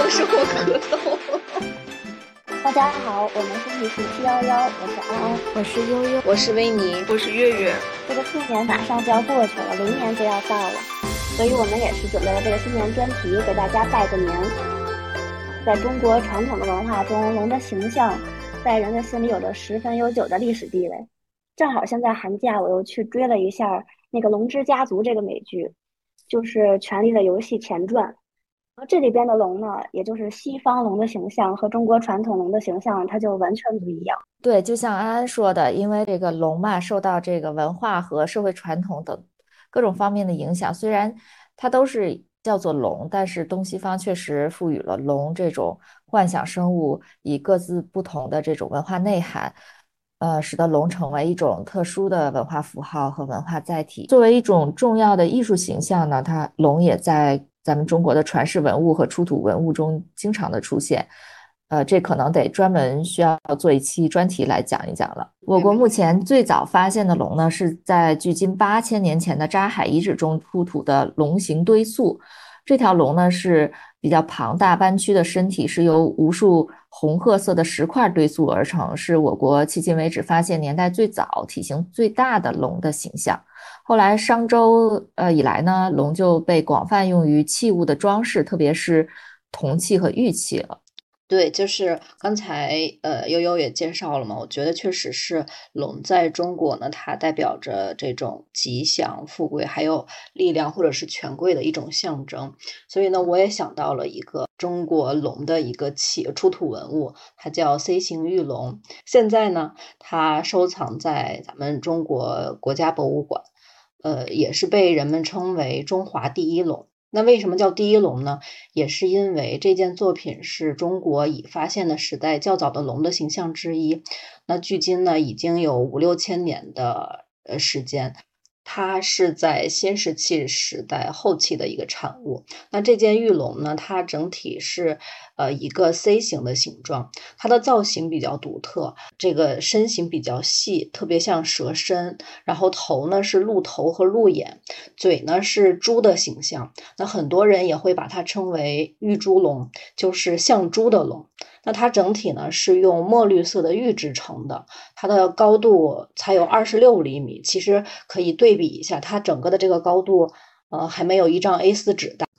又是我咳嗽。大家好，我们是历史七幺幺，我是安安，我是悠悠，我是维尼，我是月月。这个兔年马上就要过去了，龙年就要到了，所以我们也是准备了这个新年专题，给大家拜个年。在中国传统的文化中，龙的形象在人的心里有着十分悠久的历史地位。正好现在寒假，我又去追了一下那个《龙之家族》这个美剧，就是《权力的游戏》前传。而这里边的龙呢，也就是西方龙的形象和中国传统龙的形象，它就完全不一样。对，就像安安说的，因为这个龙嘛，受到这个文化和社会传统等各种方面的影响，虽然它都是叫做龙，但是东西方确实赋予了龙这种幻想生物以各自不同的这种文化内涵，呃，使得龙成为一种特殊的文化符号和文化载体。作为一种重要的艺术形象呢，它龙也在。咱们中国的传世文物和出土文物中经常的出现，呃，这可能得专门需要做一期专题来讲一讲了。我国目前最早发现的龙呢，是在距今八千年前的扎海遗址中出土的龙形堆塑。这条龙呢是比较庞大弯曲的身体，是由无数红褐色的石块堆塑而成，是我国迄今为止发现年代最早、体型最大的龙的形象。后来商周呃以来呢，龙就被广泛用于器物的装饰，特别是铜器和玉器了。对，就是刚才呃悠悠也介绍了嘛，我觉得确实是龙在中国呢，它代表着这种吉祥、富贵，还有力量或者是权贵的一种象征。所以呢，我也想到了一个中国龙的一个器出土文物，它叫 C 型玉龙。现在呢，它收藏在咱们中国国家博物馆。呃，也是被人们称为中华第一龙。那为什么叫第一龙呢？也是因为这件作品是中国已发现的时代较早的龙的形象之一。那距今呢，已经有五六千年的呃时间。它是在新石器时代后期的一个产物。那这件玉龙呢，它整体是呃一个 C 型的形状，它的造型比较独特，这个身形比较细，特别像蛇身。然后头呢是鹿头和鹿眼，嘴呢是猪的形象。那很多人也会把它称为玉猪龙，就是像猪的龙。那它整体呢是用墨绿色的玉制成的，它的高度才有二十六厘米，其实可以对比一下，它整个的这个高度，呃，还没有一张 A4 纸大。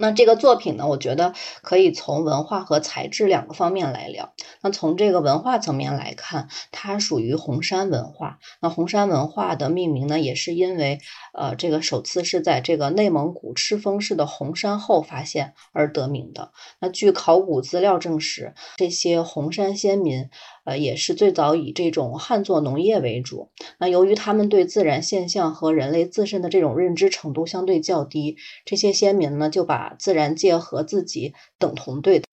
那这个作品呢，我觉得可以从文化和材质两个方面来聊。那从这个文化层面来看，它属于红山文化。那红山文化的命名呢，也是因为，呃，这个首次是在这个内蒙古赤峰市的红山后发现而得名的。那据考古资料证实，这些红山先民。呃，也是最早以这种旱作农业为主。那由于他们对自然现象和人类自身的这种认知程度相对较低，这些先民呢就把自然界和自己等同对待。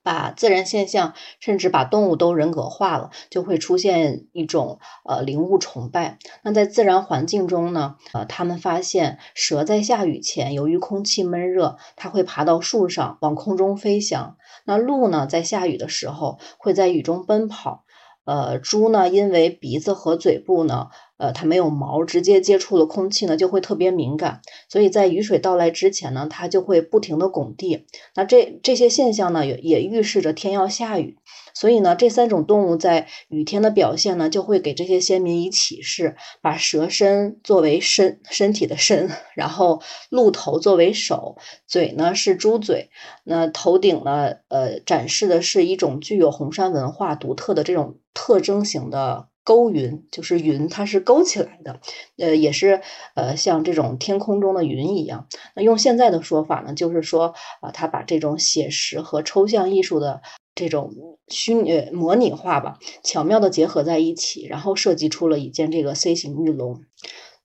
把自然现象，甚至把动物都人格化了，就会出现一种呃灵物崇拜。那在自然环境中呢，呃，他们发现蛇在下雨前，由于空气闷热，它会爬到树上往空中飞翔。那鹿呢，在下雨的时候会在雨中奔跑。呃，猪呢，因为鼻子和嘴部呢。呃，它没有毛，直接接触了空气呢，就会特别敏感，所以在雨水到来之前呢，它就会不停的拱地。那这这些现象呢，也也预示着天要下雨。所以呢，这三种动物在雨天的表现呢，就会给这些先民以启示：把蛇身作为身身体的身，然后鹿头作为手，嘴呢是猪嘴，那头顶呢，呃，展示的是一种具有红山文化独特的这种特征型的。勾云就是云，它是勾起来的，呃，也是呃像这种天空中的云一样。那用现在的说法呢，就是说啊，他把这种写实和抽象艺术的这种虚拟模拟化吧，巧妙的结合在一起，然后设计出了一件这个 C 型玉龙。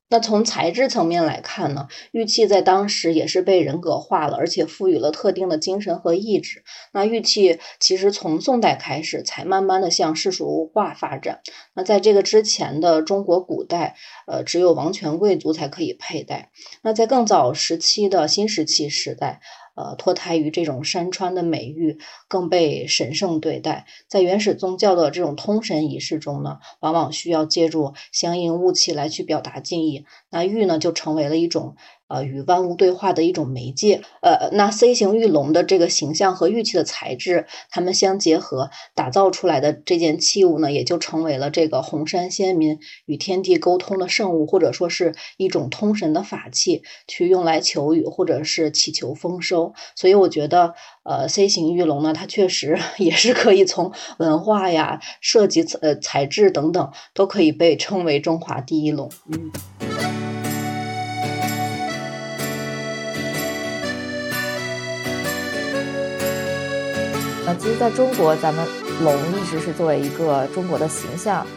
那从材质层面来看呢，玉器在当时也是被人格化了，而且赋予了特定的精神和意志。那玉器其实从宋代开始才慢慢的向世俗化发展。那在这个之前的中国古代，呃，只有王权贵族才可以佩戴。那在更早时期的新石器时代。呃，脱胎于这种山川的美誉，更被神圣对待。在原始宗教的这种通神仪式中呢，往往需要借助相应物器来去表达敬意。那玉呢，就成为了一种呃与万物对话的一种媒介。呃，那 C 型玉龙的这个形象和玉器的材质，它们相结合打造出来的这件器物呢，也就成为了这个红山先民与天地沟通的圣物，或者说是一种通神的法器，去用来求雨或者是祈求丰收。所以我觉得，呃，C 型玉龙呢，它确实 也是可以从文化呀、设计、呃材质等等，都可以被称为中华第一龙。嗯。其实在中国，咱们龙一直是作为一个中国的形象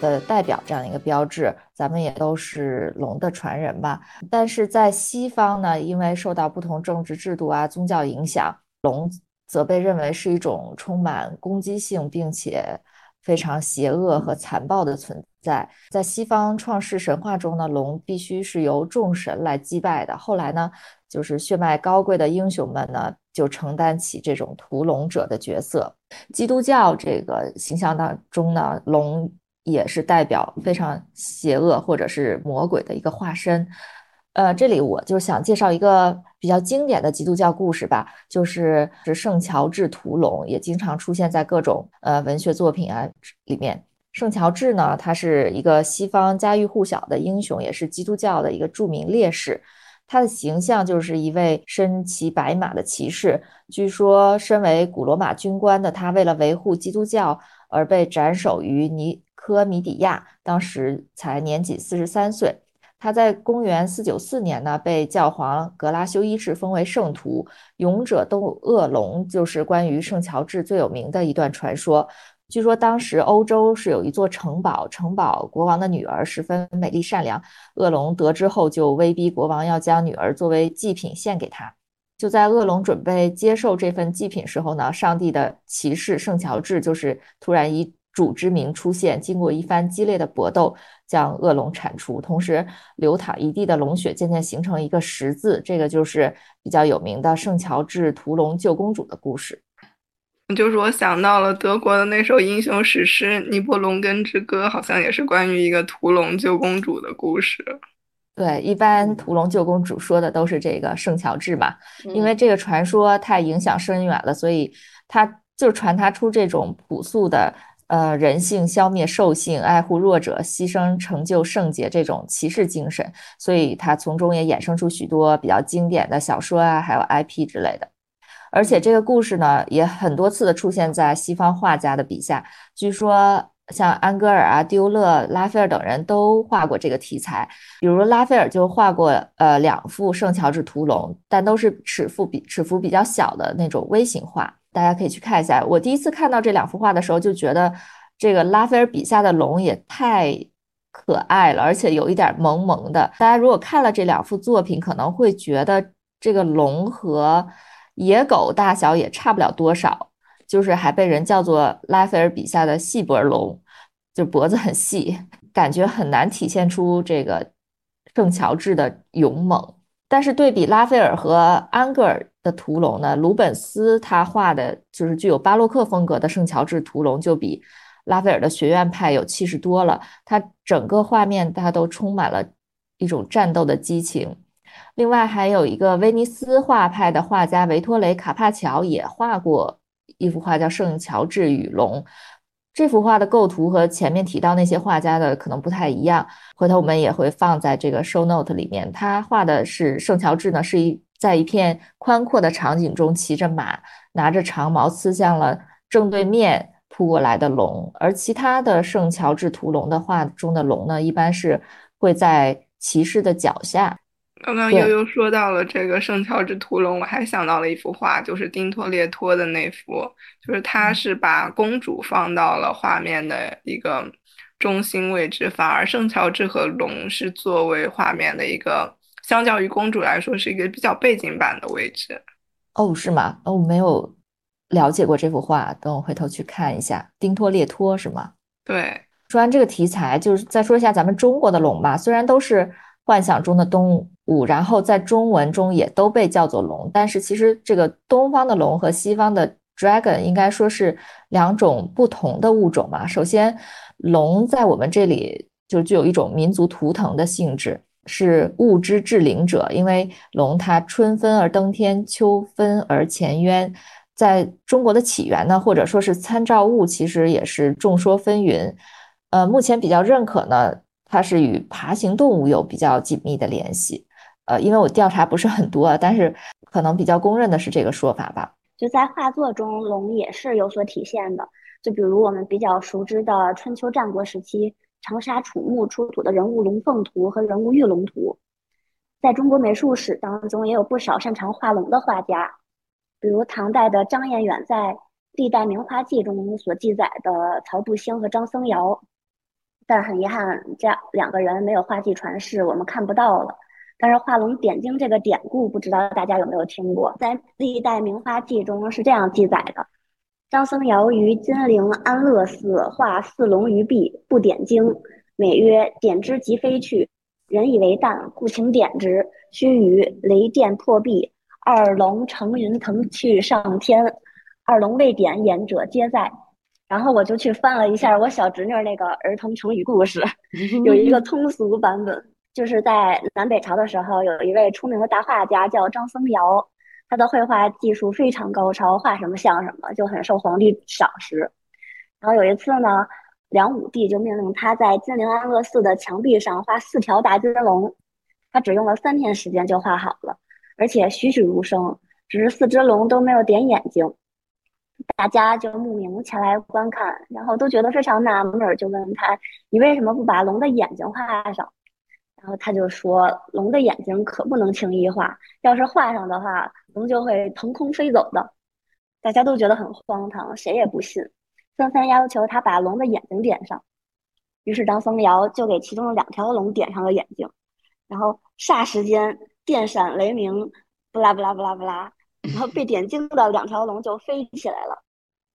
的代表这样一个标志，咱们也都是龙的传人吧。但是在西方呢，因为受到不同政治制度啊、宗教影响，龙则被认为是一种充满攻击性并且非常邪恶和残暴的存在。在西方创世神话中呢，龙必须是由众神来击败的。后来呢，就是血脉高贵的英雄们呢。就承担起这种屠龙者的角色。基督教这个形象当中呢，龙也是代表非常邪恶或者是魔鬼的一个化身。呃，这里我就想介绍一个比较经典的基督教故事吧，就是是圣乔治屠龙，也经常出现在各种呃文学作品啊里面。圣乔治呢，他是一个西方家喻户晓的英雄，也是基督教的一个著名烈士。他的形象就是一位身骑白马的骑士。据说，身为古罗马军官的他，为了维护基督教而被斩首于尼科米底亚，当时才年仅四十三岁。他在公元四九四年呢，被教皇格拉修一世封为圣徒。勇者斗恶龙就是关于圣乔治最有名的一段传说。据说当时欧洲是有一座城堡，城堡国王的女儿十分美丽善良。恶龙得知后就威逼国王要将女儿作为祭品献给他。就在恶龙准备接受这份祭品时候呢，上帝的骑士圣乔治就是突然以主之名出现，经过一番激烈的搏斗，将恶龙铲除，同时流淌一地的龙血渐渐形成一个十字。这个就是比较有名的圣乔治屠龙救公主的故事。就是我想到了德国的那首英雄史诗《尼伯龙根之歌》，好像也是关于一个屠龙救公主的故事。对，一般屠龙救公主说的都是这个圣乔治嘛，因为这个传说太影响深远了，所以他就传达出这种朴素的呃人性，消灭兽性，爱护弱者，牺牲成就圣洁这种骑士精神，所以他从中也衍生出许多比较经典的小说啊，还有 IP 之类的。而且这个故事呢，也很多次的出现在西方画家的笔下。据说，像安格尔啊、丢勒、拉斐尔等人都画过这个题材。比如拉斐尔就画过呃两幅圣乔治屠龙，但都是尺幅比尺幅比较小的那种微型画。大家可以去看一下。我第一次看到这两幅画的时候，就觉得这个拉斐尔笔下的龙也太可爱了，而且有一点萌萌的。大家如果看了这两幅作品，可能会觉得这个龙和野狗大小也差不了多少，就是还被人叫做拉斐尔笔下的细脖龙，就脖子很细，感觉很难体现出这个圣乔治的勇猛。但是对比拉斐尔和安格尔的屠龙呢，鲁本斯他画的就是具有巴洛克风格的圣乔治屠龙，就比拉斐尔的学院派有气势多了。他整个画面它都充满了一种战斗的激情。另外还有一个威尼斯画派的画家维托雷·卡帕乔也画过一幅画，叫《圣乔治与龙》。这幅画的构图和前面提到那些画家的可能不太一样，回头我们也会放在这个 show note 里面。他画的是圣乔治呢，是一在一片宽阔的场景中骑着马，拿着长矛刺向了正对面扑过来的龙。而其他的圣乔治屠龙的画中的龙呢，一般是会在骑士的脚下。刚刚悠悠说到了这个圣乔治屠龙，我还想到了一幅画，就是丁托列托的那幅，就是他是把公主放到了画面的一个中心位置，反而圣乔治和龙是作为画面的一个，相较于公主来说是一个比较背景板的位置。哦，是吗？哦，我没有了解过这幅画，等我回头去看一下。丁托列托是吗？对。说完这个题材，就是再说一下咱们中国的龙吧，虽然都是。幻想中的动物，五然后在中文中也都被叫做龙，但是其实这个东方的龙和西方的 dragon 应该说是两种不同的物种嘛。首先，龙在我们这里就具有一种民族图腾的性质，是物之至灵者，因为龙它春分而登天，秋分而潜渊。在中国的起源呢，或者说是参照物，其实也是众说纷纭。呃，目前比较认可呢，它是与爬行动物有比较紧密的联系。呃，因为我调查不是很多，但是可能比较公认的是这个说法吧。就在画作中，龙也是有所体现的。就比如我们比较熟知的春秋战国时期长沙楚墓出土的人物龙凤图和人物玉龙图，在中国美术史当中也有不少擅长画龙的画家。比如唐代的张彦远在《历代名画记》中所记载的曹杜兴和张僧繇，但很遗憾，这两个人没有画迹传世，我们看不到了。但是画龙点睛这个典故，不知道大家有没有听过？在《历代名画记》中是这样记载的：张僧繇于金陵安乐寺画四龙于壁，不点睛，美曰：“点之即飞去，人以为淡，故请点之。”须臾，雷电破壁。二龙乘云腾去上天，二龙未点眼者皆在。然后我就去翻了一下我小侄女那个儿童成语故事，有一个 通俗版本，就是在南北朝的时候，有一位出名的大画家叫张僧繇，他的绘画技术非常高超，画什么像什么，就很受皇帝赏识。然后有一次呢，梁武帝就命令他在金陵安乐寺的墙壁上画四条大金龙，他只用了三天时间就画好了。而且栩栩如生，只是四只龙都没有点眼睛，大家就慕名前来观看，然后都觉得非常纳闷，就问他：“你为什么不把龙的眼睛画上？”然后他就说：“龙的眼睛可不能轻易画，要是画上的话，龙就会腾空飞走的。”大家都觉得很荒唐，谁也不信，纷纷要求他把龙的眼睛点上。于是张僧繇就给其中的两条龙点上了眼睛，然后霎时间。电闪雷鸣，不啦不啦不啦不啦，然后被点睛的两条龙就飞起来了，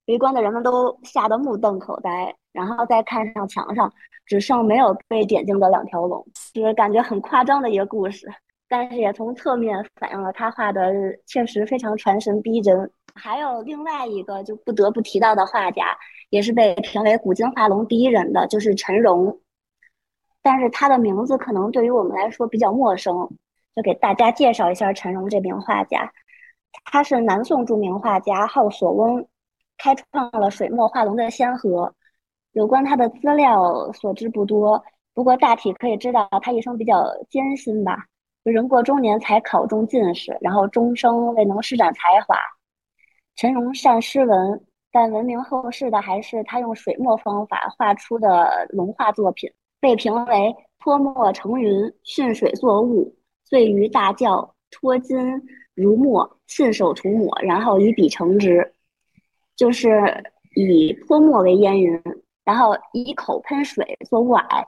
围观的人们都吓得目瞪口呆，然后再看上墙上，只剩没有被点睛的两条龙，就是感觉很夸张的一个故事，但是也从侧面反映了他画的确实非常传神逼真。还有另外一个就不得不提到的画家，也是被评为古今画龙第一人的，就是陈荣，但是他的名字可能对于我们来说比较陌生。就给大家介绍一下陈荣这名画家，他是南宋著名画家，号索翁，开创了水墨画龙的先河。有关他的资料所知不多，不过大体可以知道他一生比较艰辛吧。人过中年才考中进士，然后终生未能施展才华。陈荣善诗文，但闻名后世的还是他用水墨方法画出的龙画作品，被评为泼墨成云，训水作雾。醉于大叫，脱金如墨，信手涂抹，然后以笔成之，就是以泼墨为烟云，然后以口喷水做雾霭，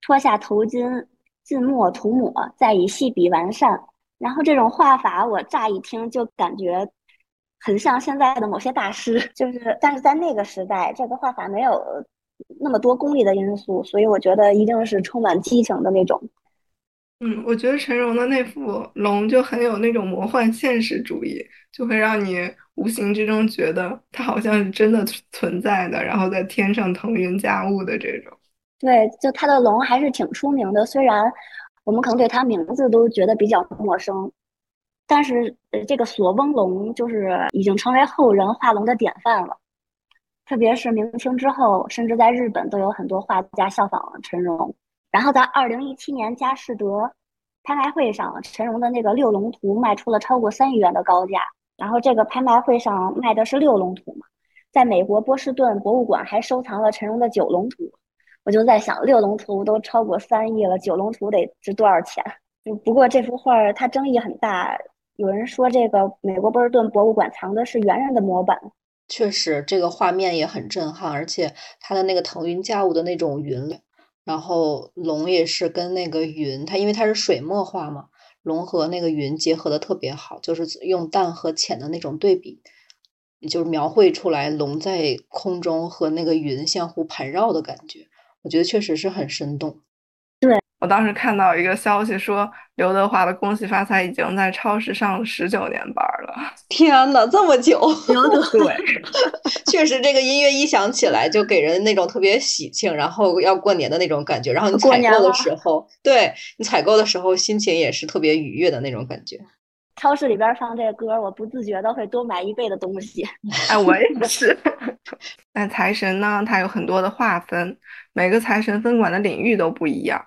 脱下头巾，浸墨涂抹，再以细笔完善。然后这种画法，我乍一听就感觉很像现在的某些大师，就是但是在那个时代，这个画法没有那么多功利的因素，所以我觉得一定是充满激情的那种。嗯，我觉得陈荣的那幅龙就很有那种魔幻现实主义，就会让你无形之中觉得它好像是真的存在的，然后在天上腾云驾雾的这种。对，就他的龙还是挺出名的，虽然我们可能对他名字都觉得比较陌生，但是这个索翁龙就是已经成为后人画龙的典范了。特别是明清之后，甚至在日本都有很多画家效仿陈荣。然后在二零一七年佳士得拍卖会上，陈荣的那个六龙图卖出了超过三亿元的高价。然后这个拍卖会上卖的是六龙图嘛，在美国波士顿博物馆还收藏了陈荣的九龙图。我就在想，六龙图都超过三亿了，九龙图得值多少钱？不过这幅画它争议很大，有人说这个美国波士顿博物馆藏的是猿人的模板。确实，这个画面也很震撼，而且它的那个腾云驾雾的那种云。然后龙也是跟那个云，它因为它是水墨画嘛，龙和那个云结合的特别好，就是用淡和浅的那种对比，就是描绘出来龙在空中和那个云相互盘绕的感觉，我觉得确实是很生动。对，我当时看到一个消息说，刘德华的《恭喜发财》已经在超市上了十九年班了。天呐，这么久！刘德对，确实，这个音乐一响起来，就给人那种特别喜庆，然后要过年的那种感觉。然后你采购的时候，对你采购的时候，心情也是特别愉悦的那种感觉。超市里边放这个歌，我不自觉的会多买一倍的东西。哎，我也是。那财神呢？它有很多的划分，每个财神分管的领域都不一样。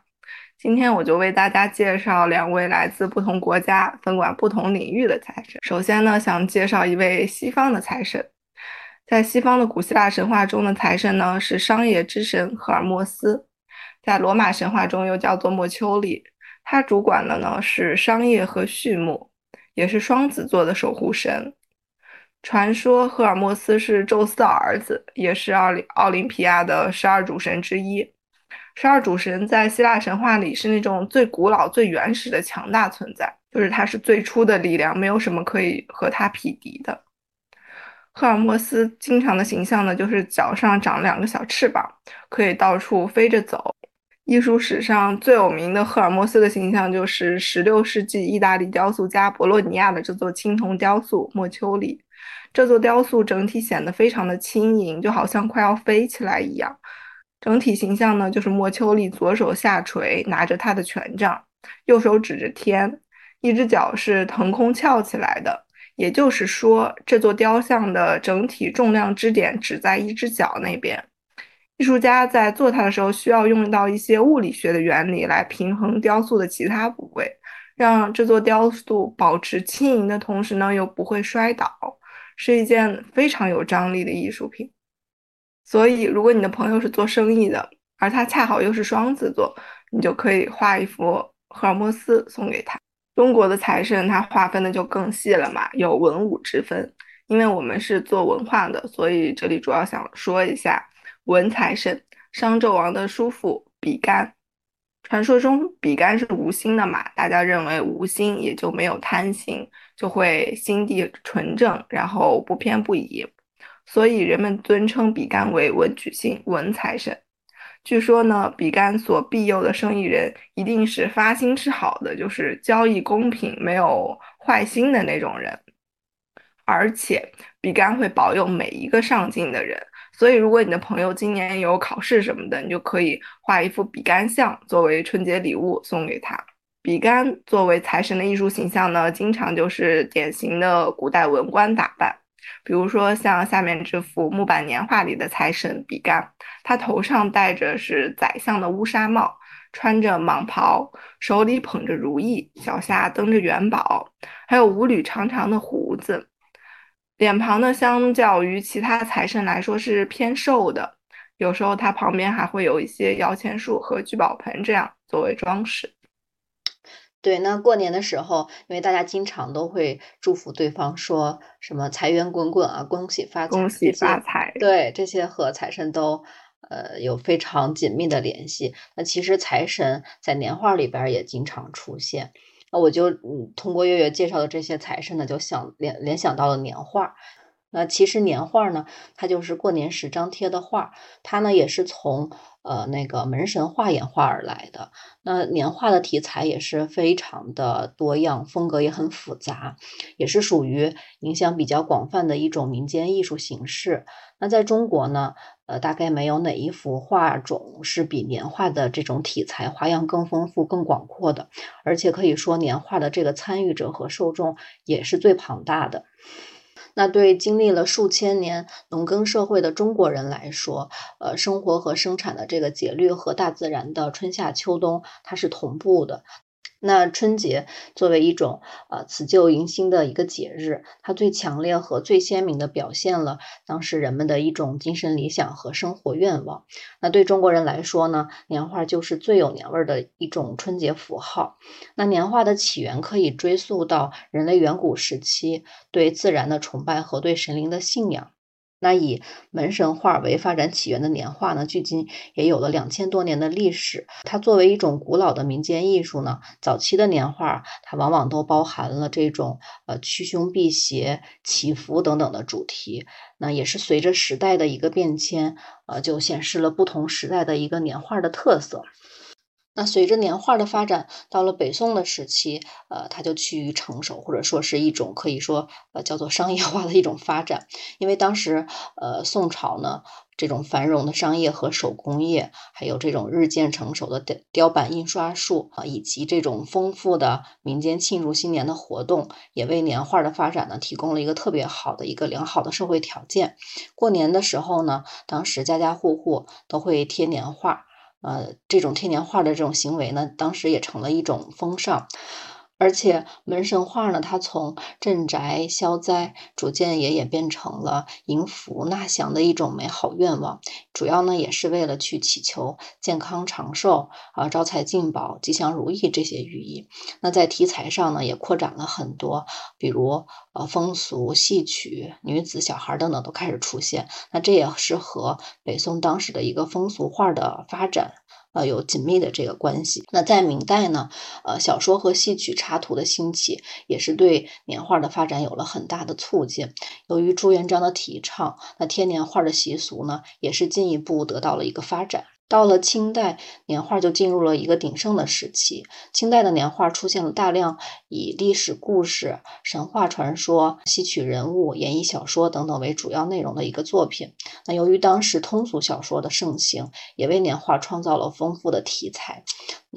今天我就为大家介绍两位来自不同国家、分管不同领域的财神。首先呢，想介绍一位西方的财神。在西方的古希腊神话中的财神呢，是商业之神赫尔墨斯，在罗马神话中又叫做墨丘利。他主管的呢是商业和畜牧。也是双子座的守护神。传说赫尔墨斯是宙斯的儿子，也是奥林奥林匹亚的十二主神之一。十二主神在希腊神话里是那种最古老、最原始的强大存在，就是他是最初的力量，没有什么可以和他匹敌的。赫尔墨斯经常的形象呢，就是脚上长两个小翅膀，可以到处飞着走。艺术史上最有名的赫尔墨斯的形象，就是16世纪意大利雕塑家博洛尼亚的这座青铜雕塑莫丘里。这座雕塑整体显得非常的轻盈，就好像快要飞起来一样。整体形象呢，就是莫丘里左手下垂，拿着他的权杖，右手指着天，一只脚是腾空翘起来的。也就是说，这座雕像的整体重量支点只在一只脚那边。艺术家在做它的时候，需要用到一些物理学的原理来平衡雕塑的其他部位，让这座雕塑保持轻盈的同时呢，又不会摔倒，是一件非常有张力的艺术品。所以，如果你的朋友是做生意的，而他恰好又是双子座，你就可以画一幅赫尔墨斯送给他。中国的财神，它划分的就更细了嘛，有文武之分。因为我们是做文化的，所以这里主要想说一下。文财神，商纣王的叔父比干。传说中比干是无心的嘛，大家认为无心也就没有贪心，就会心地纯正，然后不偏不倚，所以人们尊称比干为文曲星、文财神。据说呢，比干所庇佑的生意人一定是发心是好的，就是交易公平、没有坏心的那种人，而且比干会保佑每一个上进的人。所以，如果你的朋友今年有考试什么的，你就可以画一幅比干像作为春节礼物送给他。比干作为财神的艺术形象呢，经常就是典型的古代文官打扮。比如说像下面这幅木板年画里的财神比干，他头上戴着是宰相的乌纱帽，穿着蟒袍，手里捧着如意，脚下蹬着元宝，还有五缕长长的胡子。脸庞呢，相较于其他财神来说是偏瘦的，有时候它旁边还会有一些摇钱树和聚宝盆这样作为装饰。对，那过年的时候，因为大家经常都会祝福对方，说什么财源滚滚啊，恭喜发财，恭喜发财。对，这些和财神都呃有非常紧密的联系。那其实财神在年画里边也经常出现。那我就嗯，通过月月介绍的这些财神呢，就想联联想到了年画。那其实年画呢，它就是过年时张贴的画，它呢也是从呃那个门神画演化而来的。那年画的题材也是非常的多样，风格也很复杂，也是属于影响比较广泛的一种民间艺术形式。那在中国呢？呃，大概没有哪一幅画种是比年画的这种题材花样更丰富、更广阔的，而且可以说年画的这个参与者和受众也是最庞大的。那对经历了数千年农耕社会的中国人来说，呃，生活和生产的这个节律和大自然的春夏秋冬它是同步的。那春节作为一种呃辞旧迎新的一个节日，它最强烈和最鲜明的表现了当时人们的一种精神理想和生活愿望。那对中国人来说呢，年画就是最有年味儿的一种春节符号。那年画的起源可以追溯到人类远古时期对自然的崇拜和对神灵的信仰。那以门神画为发展起源的年画呢，距今也有了两千多年的历史。它作为一种古老的民间艺术呢，早期的年画它往往都包含了这种呃驱凶避邪、祈福等等的主题。那也是随着时代的一个变迁，呃，就显示了不同时代的一个年画的特色。那随着年画的发展，到了北宋的时期，呃，它就趋于成熟，或者说是一种可以说呃叫做商业化的一种发展。因为当时呃宋朝呢，这种繁荣的商业和手工业，还有这种日渐成熟的雕雕版印刷术啊，以及这种丰富的民间庆祝新年的活动，也为年画的发展呢提供了一个特别好的一个良好的社会条件。过年的时候呢，当时家家户户都会贴年画。呃，这种贴年画的这种行为呢，当时也成了一种风尚，而且门神画呢，它从镇宅消灾，逐渐也演变成了迎福纳祥的一种美好愿望，主要呢也是为了去祈求健康长寿啊、招财进宝、吉祥如意这些寓意。那在题材上呢，也扩展了很多，比如呃风俗、戏曲、女子、小孩等等都开始出现。那这也是和北宋当时的一个风俗画的发展。呃，有紧密的这个关系。那在明代呢，呃，小说和戏曲插图的兴起，也是对年画的发展有了很大的促进。由于朱元璋的提倡，那贴年画的习俗呢，也是进一步得到了一个发展。到了清代，年画就进入了一个鼎盛的时期。清代的年画出现了大量以历史故事、神话传说、戏曲人物、演绎小说等等为主要内容的一个作品。那由于当时通俗小说的盛行，也为年画创造了丰富的题材。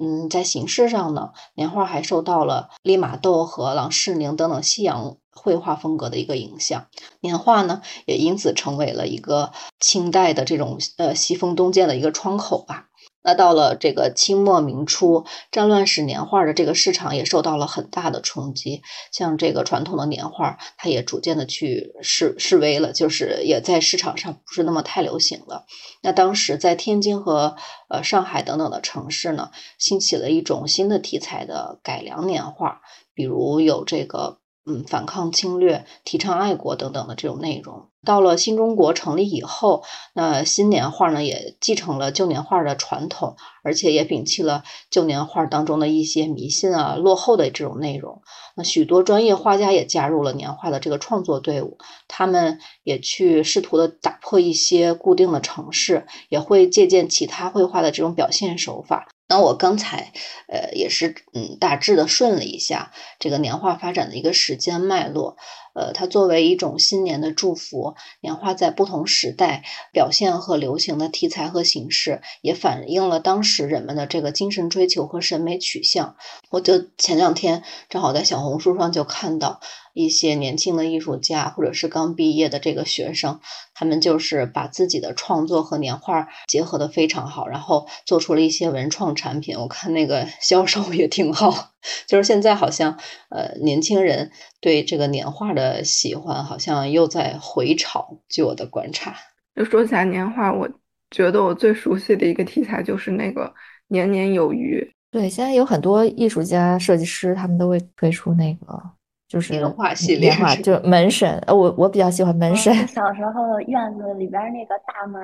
嗯，在形式上呢，年画还受到了利玛窦和郎世宁等等西洋。绘画风格的一个影响，年画呢也因此成为了一个清代的这种呃西风东渐的一个窗口吧。那到了这个清末明初，战乱使年画的这个市场也受到了很大的冲击，像这个传统的年画，它也逐渐的去示示威了，就是也在市场上不是那么太流行了。那当时在天津和呃上海等等的城市呢，兴起了一种新的题材的改良年画，比如有这个。嗯，反抗侵略、提倡爱国等等的这种内容，到了新中国成立以后，那新年画呢也继承了旧年画的传统，而且也摒弃了旧年画当中的一些迷信啊、落后的这种内容。那许多专业画家也加入了年画的这个创作队伍，他们也去试图的打破一些固定的城市，也会借鉴其他绘画的这种表现手法。那我刚才，呃，也是嗯大致的顺了一下这个年画发展的一个时间脉络，呃，它作为一种新年的祝福，年画在不同时代表现和流行的题材和形式，也反映了当时人们的这个精神追求和审美取向。我就前两天正好在小红书上就看到。一些年轻的艺术家，或者是刚毕业的这个学生，他们就是把自己的创作和年画结合的非常好，然后做出了一些文创产品。我看那个销售也挺好。就是现在好像，呃，年轻人对这个年画的喜欢好像又在回潮。据我的观察，就说起来年画，我觉得我最熟悉的一个题材就是那个年年有余。对，现在有很多艺术家、设计师，他们都会推出那个。就是年画系列，年画就门神，呃，我我比较喜欢门神。小时候院子里边那个大门，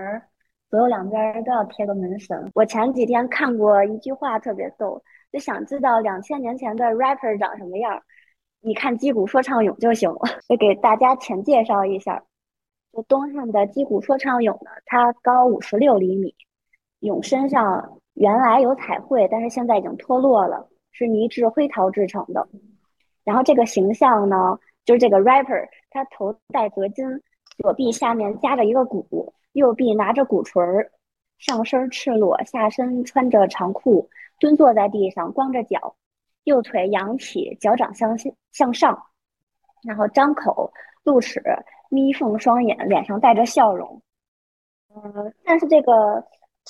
左右两边都要贴个门神。我前几天看过一句话，特别逗，就想知道两千年前的 rapper 长什么样，你看击鼓说唱俑就行了。就给大家浅介绍一下，就东汉的击鼓说唱俑呢，它高五十六厘米，俑身上原来有彩绘，但是现在已经脱落了，是泥质灰陶制成的。然后这个形象呢，就是这个 rapper，他头戴泽巾，左臂下面夹着一个鼓，右臂拿着鼓槌儿，上身赤裸，下身穿着长裤，蹲坐在地上，光着脚，右腿扬起，脚掌向向上，然后张口露齿，眯缝双眼，脸上带着笑容。嗯，但是这个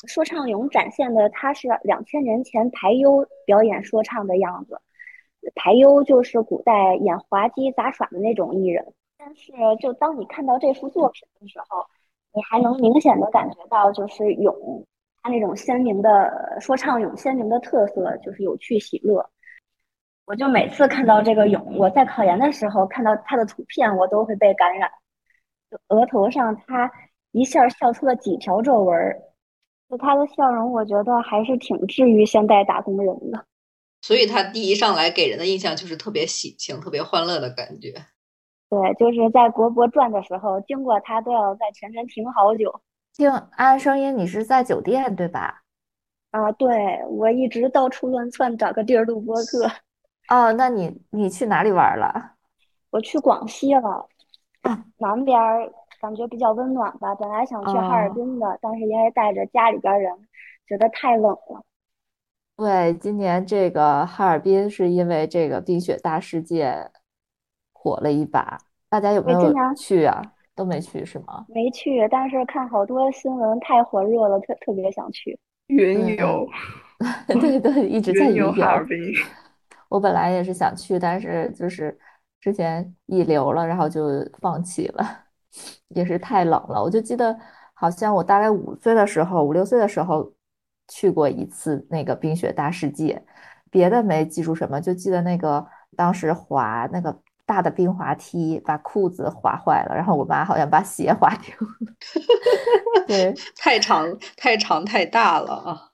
说唱俑展现的他是两千年前排忧表演说唱的样子。排忧就是古代演滑稽杂耍的那种艺人，但是就当你看到这幅作品的时候，你还能明显的感觉到，就是俑它那种鲜明的说唱俑鲜明的特色，就是有趣喜乐。我就每次看到这个俑，我在考研的时候看到他的图片，我都会被感染。就额头上他一下笑出了几条皱纹，就他的笑容，我觉得还是挺治愈现代打工人的。所以他第一上来给人的印象就是特别喜庆、特别欢乐的感觉。对，就是在国博转的时候，经过他都要在前面停好久。听安声音，你是在酒店对吧？啊，对，我一直到处乱窜，找个地儿录播客。哦，那你你去哪里玩了？我去广西了，南边儿感觉比较温暖吧。本来想去哈尔哦，滨的，但是因为带着家里边儿人，觉得太冷了。对，今年这个哈尔滨是因为这个冰雪大世界火了一把，大家有没对，今有年去啊？都没去是吗？没去，但是看好多新闻太火热了，特特别想去。云游，嗯，对对，一直在云云游。哈尔滨。我本来也是想去，但是就是之前溢流了，然后就放弃了，也是太冷了。我就记得好像我大概五岁的时候，五六岁的时候去过一次那个冰雪大世界，别的没记住什么，就记得那个当时滑那个大的冰滑梯，把裤子滑坏了，然后我妈好像把鞋滑丢了。对 太长太长太大了啊！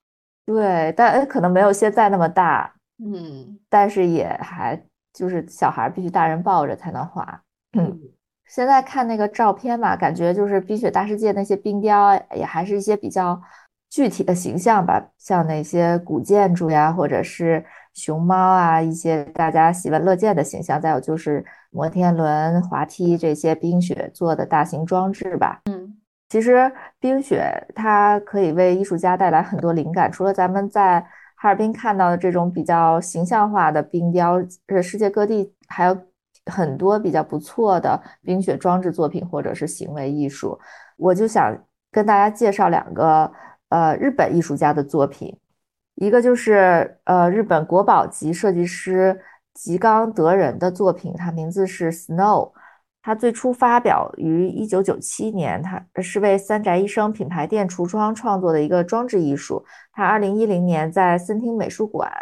对，但呃可能没有现在那么大。嗯但是也还就是小孩儿必须大人抱着才能滑。嗯，嗯，现在看那个照片嘛，感觉就是冰雪大世界那些冰雕也还是一些比较具体的形象吧，像那些古建筑呀，或者是熊猫啊，一些大家喜闻乐见的形象。再有就是摩天轮、滑梯这些冰雪做的大型装置吧。嗯其实冰雪它可以为艺术家带来很多灵感，除了咱们在哈尔滨看到的这种比较形象化的冰雕，呃，世界各地还有很多比较不错的冰雪装置作品或者是行为艺术。我就想跟大家介绍两个呃日本艺术家的作品，一个就是呃日本国宝级设计师吉冈德人的作品，他名字是 Snow。他最初发表于一九九七年，他是为三宅一生品牌店橱窗创作的一个装置艺术。他二零一零年在森汀美术馆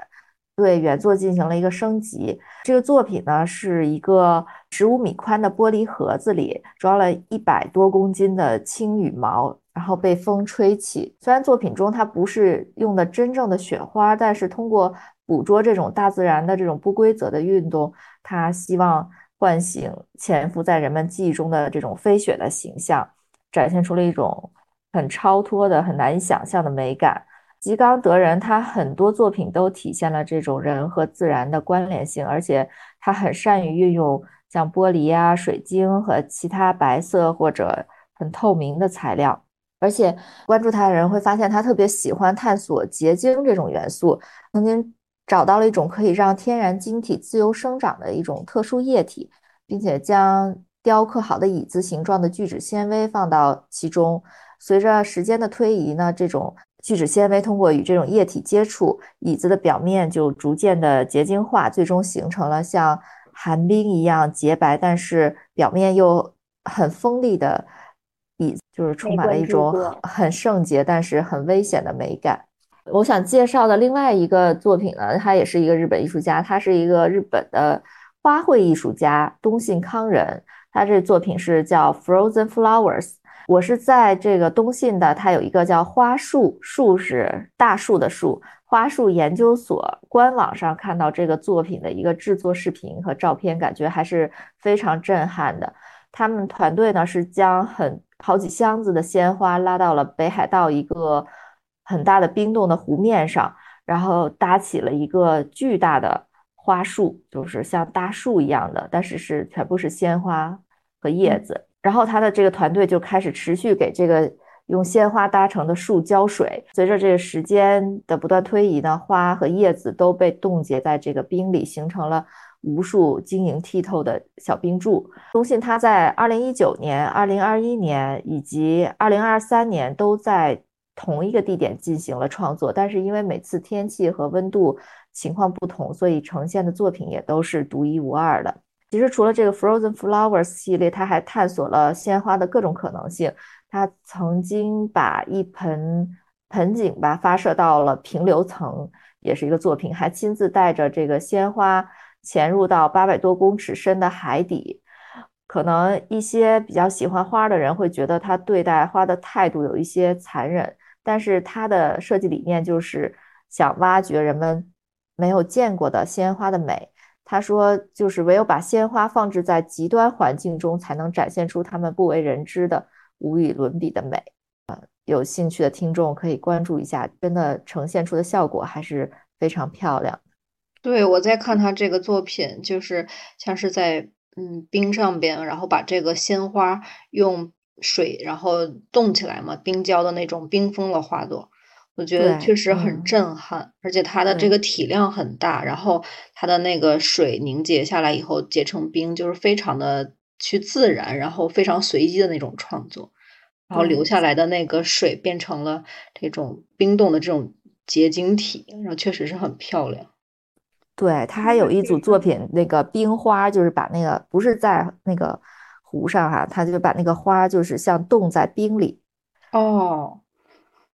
对原作进行了一个升级。这个作品呢是一个十五米宽的玻璃盒子里装了一百多公斤的轻羽毛，然后被风吹起。虽然作品中它不是用的真正的雪花，但是通过捕捉这种大自然的这种不规则的运动，他希望。唤醒潜伏在人们记忆中的这种飞雪的形象，展现出了一种很超脱的、很难以想象的美感。吉冈德人他很多作品都体现了这种人和自然的关联性，而且他很善于运用像玻璃啊、水晶和其他白色或者很透明的材料。而且关注他的人会发现，他特别喜欢探索结晶这种元素，曾经。找到了一种可以让天然晶体自由生长的一种特殊液体，并且将雕刻好的椅子形状的聚酯纤维放到其中。随着时间的推移呢，这种聚酯纤维通过与这种液体接触，椅子的表面就逐渐的结晶化，最终形成了像寒冰一样洁白，但是表面又很锋利的椅子，就是充满了一种很圣洁但是很危险的美感。我想介绍的另外一个作品呢，他也是一个日本艺术家，他是一个日本的花卉艺术家东信康人。他这作品是叫 Frozen Flowers。我是在这个东信的，他有一个叫花树，树是大树的树，花树研究所官网上看到这个作品的一个制作视频和照片，感觉还是非常震撼的。他们团队呢是将很好几箱子的鲜花拉到了北海道一个。很大的冰冻的湖面上，然后搭起了一个巨大的花树，就是像大树一样的，但是是全部是鲜花和叶子。然后他的这个团队就开始持续给这个用鲜花搭成的树浇水。随着这个时间的不断推移呢，花和叶子都被冻结在这个冰里，形成了无数晶莹剔透的小冰柱。中信他在二零一九年、二零二一年以及二零二三年都在。同一个地点进行了创作，但是因为每次天气和温度情况不同，所以呈现的作品也都是独一无二的。其实除了这个 Frozen Flowers 系列，他还探索了鲜花的各种可能性。他曾经把一盆盆景吧发射到了平流层，也是一个作品，还亲自带着这个鲜花潜入到八百多公尺深的海底。可能一些比较喜欢花的人会觉得他对待花的态度有一些残忍。但是它的设计理念就是想挖掘人们没有见过的鲜花的美。他说，就是唯有把鲜花放置在极端环境中，才能展现出它们不为人知的无与伦比的美。有兴趣的听众可以关注一下，真的呈现出的效果还是非常漂亮。对，我在看他这个作品，就是像是在嗯冰上边，然后把这个鲜花用水然后冻起来嘛，冰胶的那种冰封的花朵，我觉得确实很嗯。震撼，而且它的这个。体量很大，然后它的那个水凝结下来以后结成冰，就是非常的去自然，然后非常随机的那种创作，然后留下来的那个水变成了这种冰冻的这种结晶体，然后确实是很漂亮。对，他还有一组。作品，那个冰花，就是把那个不是在那个湖上哈，他就把那个花就是像冻在冰里，哦，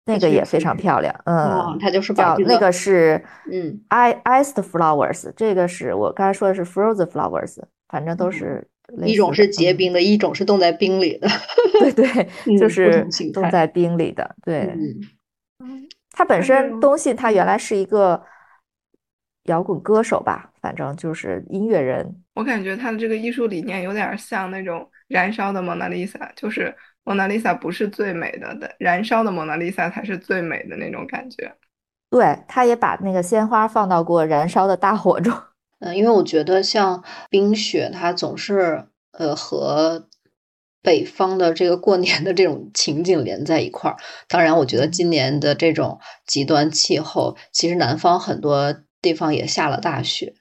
那个也非常漂亮。哦，嗯，他就是把这个叫那个是嗯 i iced flowers，这个是我刚才说的是 frozen flowers，反正都嗯是类一种是结冰的，一种是冻在冰里的。对对，就是。冻在冰里的。对，嗯，它，本身东西它原来是一个摇滚歌手吧，反正就是音乐人。我感觉他的这个艺术理念有点像那种燃烧的蒙娜丽莎，就是蒙娜丽莎不是最美的，的燃烧的蒙娜丽莎才是最美的那种感觉。对，他也把那个鲜花放到过燃烧的大火中。嗯，因为我觉得像冰雪，它总是呃和北方的这个过年的这种情景连在一块儿。当然，我觉得嗯今年的这种极端气候，其实南方很多地方也下了大雪。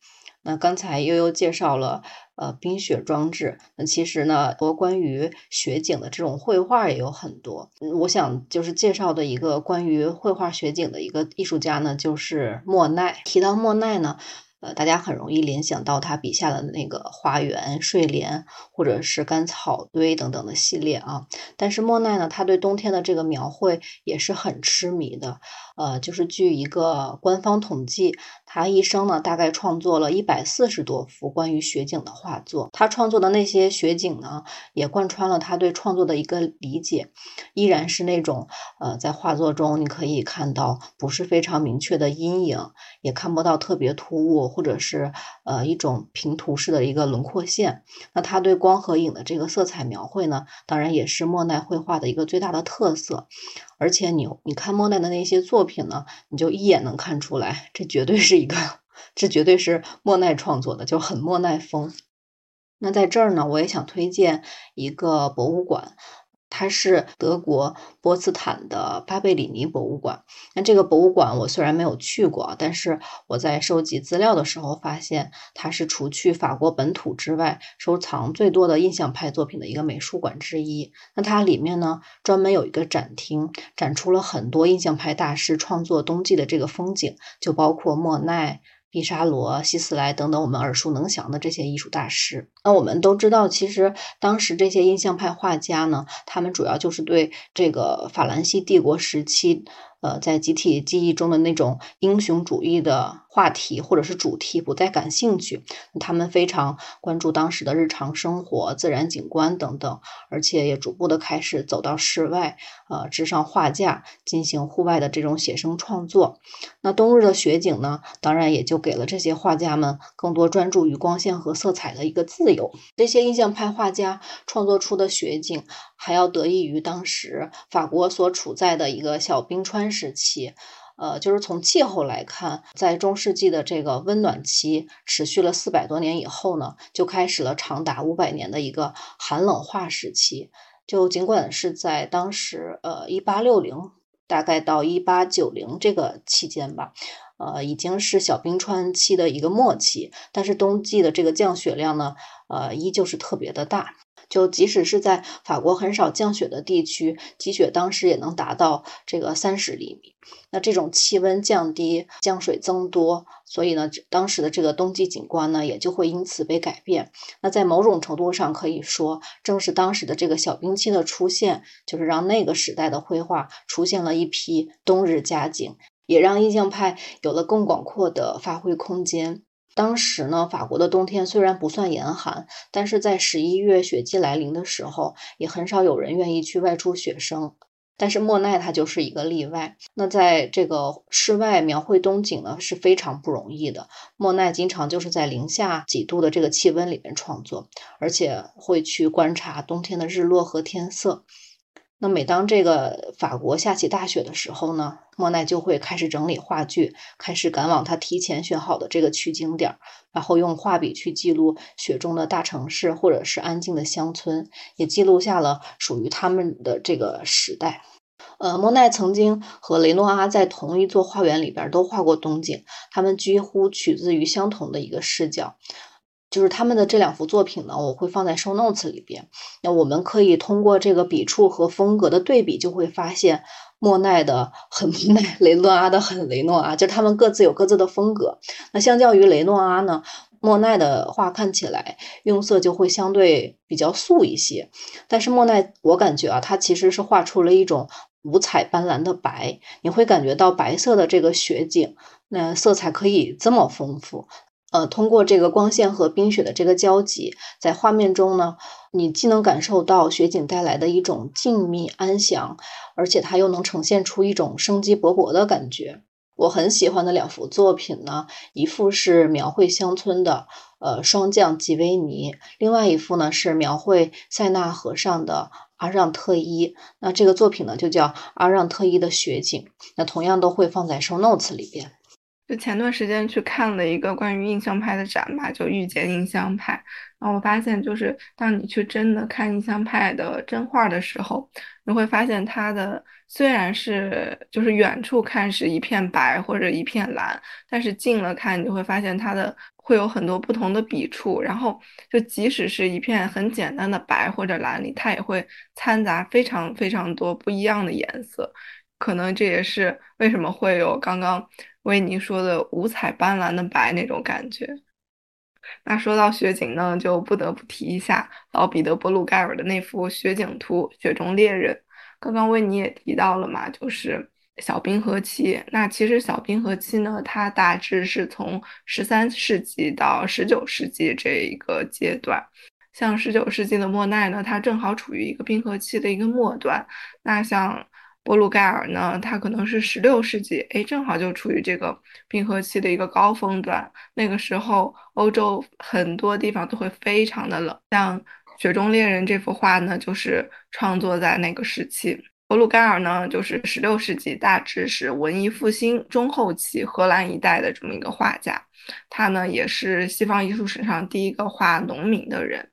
那刚才悠悠介绍了呃冰雪装置，那其实呢，多关于雪景的这种绘画也有很多。我想就是介绍的一个关于绘画雪景的一个艺术家呢，就是莫奈。提到莫奈呢。呃，大家很容易联想到他笔下的那个花园、睡莲，或者是干草堆等等的系列啊。但是莫奈呢，他对冬天的这个描绘也是很痴迷的。呃，就是据一个官方统计，他一生呢大概创作了一百四十多幅关于雪景的画作。他创作的那些雪景呢，也贯穿了他对创作的一个理解，依然是那种呃，在画作中你可以看到不是非常明确的阴影，也看不到特别突兀或者是呃一种平涂式的一个轮廓线。那他对光和影的这个色彩描绘呢，当然也是莫奈绘画的一个最大的特色。而且你你看莫奈的那些作品呢，你就一眼能看出来，这绝对是一个，这绝对是莫奈创作的，就很莫奈风。那在这儿呢，我也想推荐一个博物馆，它是德国波茨坦的巴贝里尼博物馆。那这个博物馆我虽然没有去过，但是我在收集资料的时候发现，它是除去法国本土之外，收藏最多的印象派作品的一个美术馆之一。那它里面呢，专门有一个展厅，展出了很多印象派大师创作冬季的这个风景，就包括莫奈。毕沙罗、希斯莱等等我们耳熟能详的这些艺术大师，那我们都知道，其实当时这些印象派画家呢，他们主要就是对这个法兰西帝国时期，呃，在集体记忆中的那种英雄主义的话题或者是主题不再感兴趣，他们非常关注当时的日常生活、自然景观等等，而且也逐步的开始走到室外，呃，支上画架，进行户外的这种写生创作。那冬日的雪景呢，当然也就给了这些画家们更多专注于光线和色彩的一个自由。这些印象派画家创作出的雪景，还要得益于当时法国所处在的一个小冰川时期。呃，就是从气候来看，在中世纪的这个温暖期持续了四百多年以后呢，就开始了长达五百年的一个寒冷化时期。就尽管是在当时，呃，一八六零大概到一八九零这个期间吧，呃，已经是小冰川期的一个末期，但是冬季的这个降雪量呢，呃，依旧是特别的大。就即使是在法国很少降雪的地区，积雪当时也能达到这个三十厘米。那这种气温降低，降水增多，所以呢，当时的这个冬季景观呢，也就会因此被改变。那在某种程度上可以说，正是当时的这个小冰期的出现，就是让那个时代的绘画出现了一批冬日佳景，也让印象派有了更广阔的发挥空间。当时呢，法国的冬天虽然不算严寒，但是在十一月雪季来临的时候，也很少有人愿意去外出写生。但是莫奈他就是一个例外。那在这个室外描绘冬景呢，是非常不容易的。莫奈经常就是在零下几度的这个气温里面创作，而且会去观察冬天的日落和天色。那每当这个法国下起大雪的时候呢，莫奈就会开始整理画具，开始赶往他提前选好的这个取景点，然后用画笔去记录雪中的大城市或者是安静的乡村，也记录下了属于他们的这个时代。呃，莫奈曾经和雷诺阿在同一座花园里边都画过冬景，他们几乎取自于相同的一个视角。就是他们的这两幅作品呢，我会放在 show notes 里边。那我们可以通过这个笔触和风格的对比，就会发现莫奈的很 莫奈，雷诺阿的很雷诺阿，就他们各自有各自的风格。那相较于雷诺阿呢，莫奈的画看起来用色就会相对比较素一些。但是莫奈，我感觉啊，他其实是画出了一种五彩斑斓的白，你会感觉到白色的这个雪景，那色彩可以这么丰富。呃，通过这个光线和冰雪的这个交集，在画面中呢，你既能感受到雪景带来的一种静谧安详，而且它又能呈现出一种生机勃勃的感觉。我很喜欢的两幅作品呢，一幅是描绘乡村的，呃，霜降吉维尼；另外一幅呢是描绘塞纳河上的阿让特伊。那这个作品呢就叫阿让特伊的雪景。那同样都会放在 show notes 里边。就前段时间去看了一个关于印象派的展吧，就遇见印象派。然后我发现，就是当你去真的看印象派的真画的时候，你会发现它的虽然是就是远处看是一片白或者一片蓝，但是近了看，你就会发现它的会有很多不同的笔触。然后就即使是一片很简单的白或者蓝里，它也会掺杂非常非常多不一样的颜色。可能这也是为什么会有刚刚。维尼说的五彩斑斓的白那种感觉。那说到雪景呢，就不得不提一下老彼得·伯鲁盖尔的那幅雪景图《雪中猎人》。刚刚维尼也提到了嘛，就是小冰河期。那其实小冰河期呢，它大致是从十三世纪到十九世纪这一个阶段。像十九世纪的莫奈呢，他正好处于一个冰河期的一个末端。那像波鲁盖尔呢，他可能是十六世纪，哎，正好就处于这个冰河期的一个高峰段。那个时候，欧洲很多地方都会非常的冷。像《雪中猎人》这幅画呢，就是创作在那个时期。波鲁盖尔呢，就是十六世纪，大致是文艺复兴中后期荷兰一带的这么一个画家。他呢，也是西方艺术史上第一个画农民的人。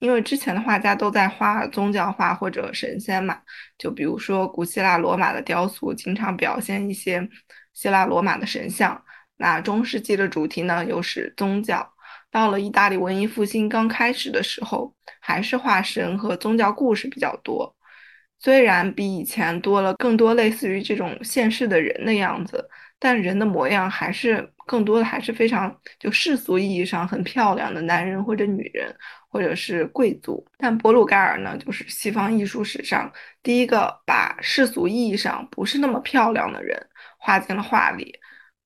因为之前的画家都在画宗教画或者神仙嘛，就比如说古希腊罗马的雕塑，经常表现一些希腊罗马的神像。那中世纪的主题呢，又是宗教。到了意大利文艺复兴刚开始的时候，还是画神和宗教故事比较多。虽然比以前多了更多类似于这种现世的人的样子，但人的模样还是更多的还是非常就世俗意义上很漂亮的男人或者女人。或者是贵族，但博鲁盖尔呢，就是西方艺术史上第一个把世俗意义上不是那么漂亮的人画进了画里，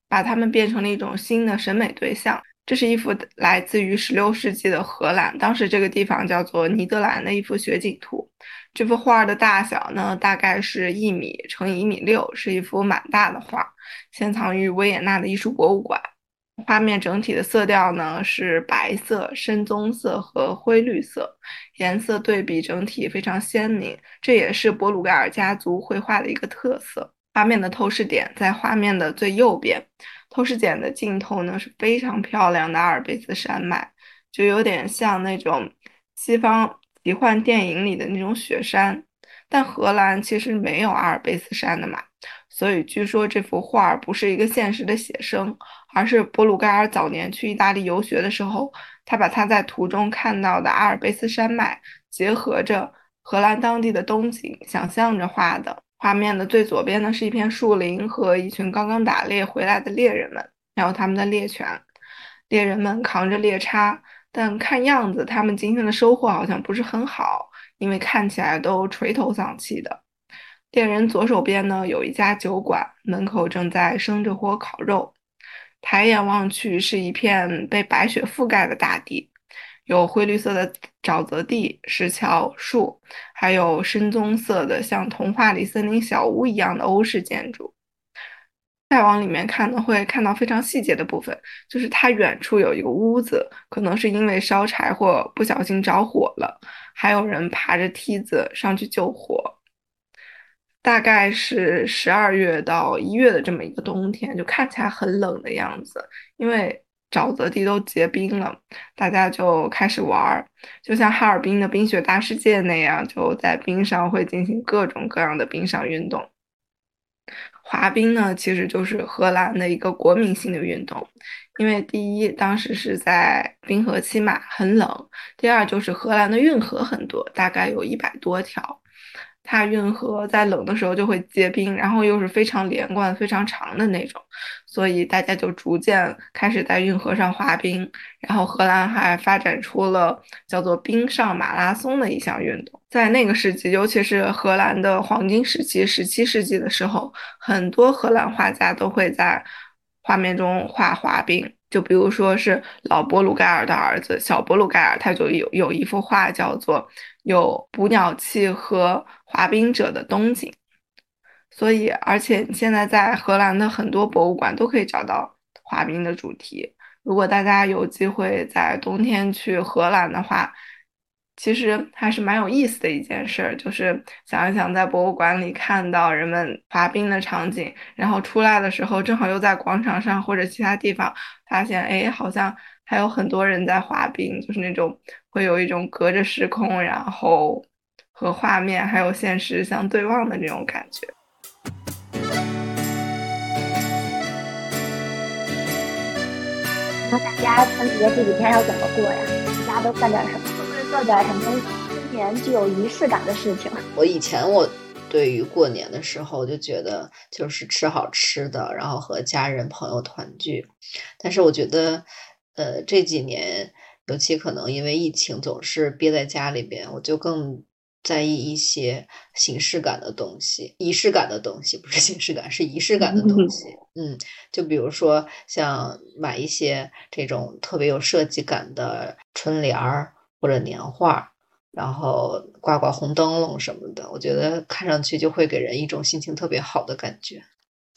把他们变成了一种新的审美对象。这是一幅来自于十六世纪的荷兰，当时这个地方叫做尼德兰的一幅雪景图。这幅画的大小呢，大概是一米乘以一米六，是一幅蛮大的画，现藏于维也纳的艺术博物馆。画面整体的色调呢是白色、深棕色和灰绿色，颜色对比整体非常鲜明，这也是博鲁盖尔家族绘画的一个特色。画面的透视点在画面的最右边，透视剪的镜头呢是非常漂亮的阿尔卑斯山脉，就有点像那种西方奇幻电影里的那种雪山，但荷兰其实没有阿尔卑斯山的嘛。所以据说这幅画不是一个现实的写生，而是博鲁盖尔早年去意大利游学的时候，他把他在途中看到的阿尔卑斯山脉结合着荷兰当地的冬景，想象着画的。画面的最左边呢是一片树林和一群刚刚打猎回来的猎人们，还有他们的猎犬。猎人们扛着猎叉，但看样子他们今天的收获好像不是很好，因为看起来都垂头丧气的。猎人左手边呢有一家酒馆，门口正在生着火烤肉。抬眼望去是一片被白雪覆盖的大地，有灰绿色的沼泽地、石桥、树，还有深棕色的像童话里森林小屋一样的欧式建筑。再往里面看呢，会看到非常细节的部分，就是它远处有一个屋子，可能是因为烧柴或不小心着火了，还有人爬着梯子上去救火。大概是十二月到一月的这么一个冬天，就看起来很冷的样子，因为沼泽地都结冰了，大家就开始玩儿，就像哈尔滨的冰雪大世界那样，就在冰上会进行各种各样的冰上运动。滑冰呢，其实就是荷兰的一个国民性的运动，因为第一，当时是在冰河期嘛，很冷；第二，就是荷兰的运河很多，大概有一百多条。它运河在冷的时候就会结冰，然后又是非常连贯、非常长的那种，所以大家就逐渐开始在运河上滑冰。然后荷兰还发展出了叫做冰上马拉松的一项运动。在那个时期，尤其是荷兰的黄金时期（十七世纪）的时候，很多荷兰画家都会在画面中画滑冰。就比如说是老博鲁盖尔的儿子小博鲁盖尔，他就有有一幅画叫做。有捕鸟器和滑冰者的冬景，所以而且现在在荷兰的很多博物馆都可以找到滑冰的主题。如果大家有机会在冬天去荷兰的话，其实还是蛮有意思的一件事儿，就是想一想在博物馆里看到人们滑冰的场景，然后出来的时候正好又在广场上或者其他地方发现，哎，好像。还有很多人在滑冰，就是那种会有一种隔着时空，然后和画面还有现实相对望的那种感觉。大家春节这几天要怎么过呀？大家都干点什么？会不会做点什么新年具有仪式感的事情？我以前我对于过年的时候就觉得就是吃好吃的，然后和家人朋友团聚，但是我觉得。呃，这几年，尤其可能因为疫情，总是憋在家里边，我就更在意一些形式感的东西，仪式感的东西，不是形式感，是仪式感的东西。嗯，就比如说像买一些这种特别有设计感的春联儿或者年画，然后挂挂红灯笼什么的，我觉得看上去就会给人一种心情特别好的感觉。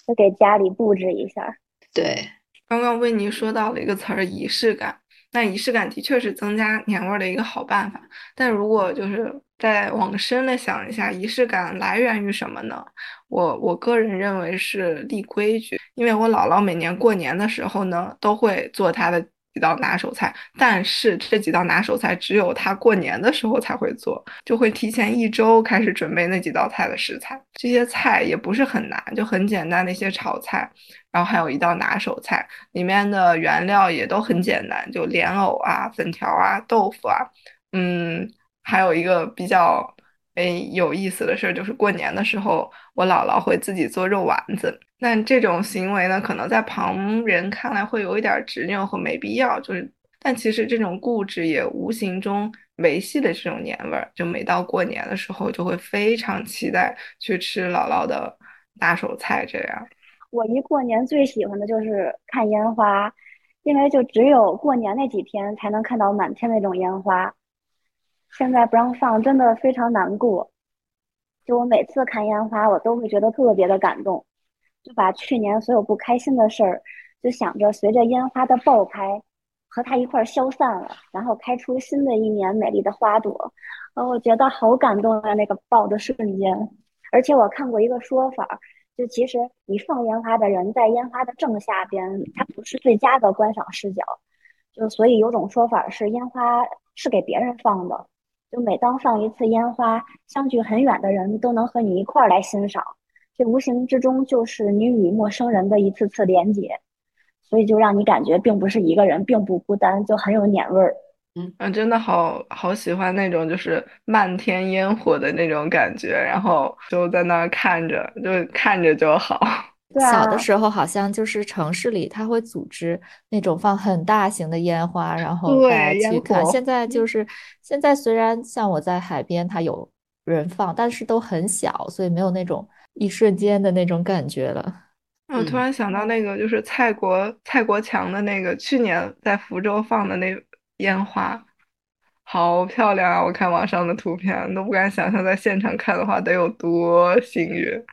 就给家里布置一下。对。刚刚为您说到了一个词儿，仪式感。那仪式感的确是增加年味儿的一个好办法。但如果就是再往深了想一下，仪式感来源于什么呢？我我个人认为是立规矩。因为我姥姥每年过年的时候呢，都会做她的。几道拿手菜，但是这几道拿手菜只有她过年的时候才会做，就会提前一周开始准备那几道菜的食材。这些菜也不是很难，就很简单的一些炒菜，然后还有一道拿手菜，里面的原料也都很简单，就莲藕啊、粉条啊、豆腐啊，嗯，还有一个比较。哎，有意思的事儿就是过年的时候，我姥姥会自己做肉丸子。那这种行为呢，可能在旁人看来会有一点执拗和没必要，就是，但其实这种固执也无形中维系了这种年味儿。就每到过年的时候，就会非常期待去吃姥姥的拿手菜。这样，我一过年最喜欢的就是看烟花，因为就只有过年那几天才能看到满天那种烟花。现在不让放，真的非常难过。就我每次看烟花，我都会觉得特别的感动，就把去年所有不开心的事儿，就想着随着烟花的爆开，和它一块儿消散了，然后开出新的一年美丽的花朵。呃，我觉得好感动啊，那个爆的瞬间。而且我看过一个说法，就其实你放烟花的人在烟花的正下边，它不是最佳的观赏视角。就所以有种说法是烟花是给别人放的。就每当放一次烟花，相距很远的人都能和你一块儿来欣赏，这无形之中就是你与陌生人的一次次连接，所以就让你感觉并不是一个人，并不孤单，就很有年味儿。嗯啊，真的好好喜欢那种就是漫天烟火的那种感觉，然后就在那儿看着，就看着就好。小的时候好像就是城市里他会组织那种放很大型的烟花，然后大家去看。现在就是现在虽然像我在海边，它有人放，但是都很小，所以没有那种一瞬间的那种感觉了。我突然想到那个就是蔡国蔡国强的那个去年在福州放的那烟花，好漂亮啊！我看网上的图片都不敢想象在现场看的话得有多幸运。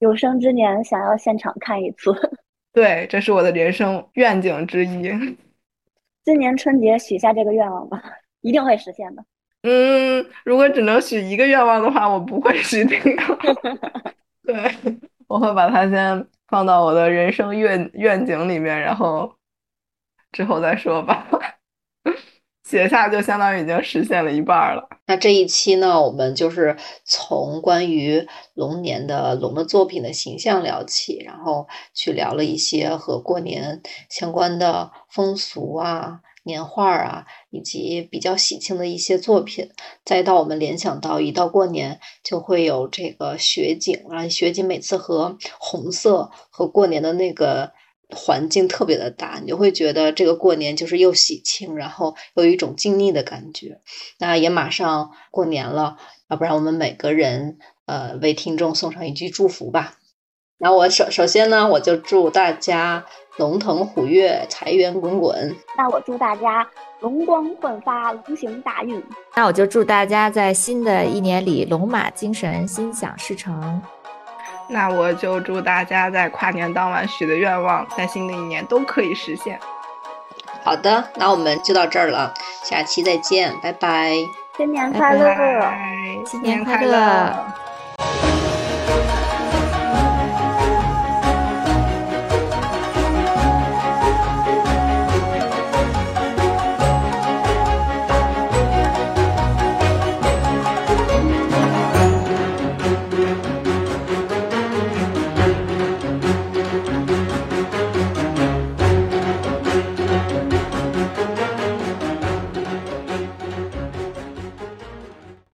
有生之年想要现场看一次，对，这是我的人生愿景之一。今年春节许下这个愿望吧，一定会实现的。嗯，如果只能许一个愿望的话，我不会许这个。对，我会把它先放到我的人生愿愿景里面，然后之后再说吧。写下就相当于已经实现了一半了。那这一期呢，我们就是从关于龙年的龙的作品的形象聊起，然后去聊了一些和过年相关的风俗啊、年画啊，以及比较喜庆的一些作品。再到我们联想到，一到过年就会有这个雪景啊，雪景每次和红色和过年的那个。环境特别的大，你就会觉得这个过年就是又喜庆，然后又有一种静谧的感觉。那也马上过年了，要不然我们每个人呃为听众送上一句祝福吧。那我首首先呢，我就祝大家龙腾虎跃，财源滚滚。那我祝大家龙光焕发，龙行大运。那我就祝大家在新的一年里龙马精神，心想事成。那我就祝大家在跨年当晚许的愿望，在新的一年都可以实现。好的，那我们就到这儿了，下期再见，拜拜，新年快乐，新年快乐。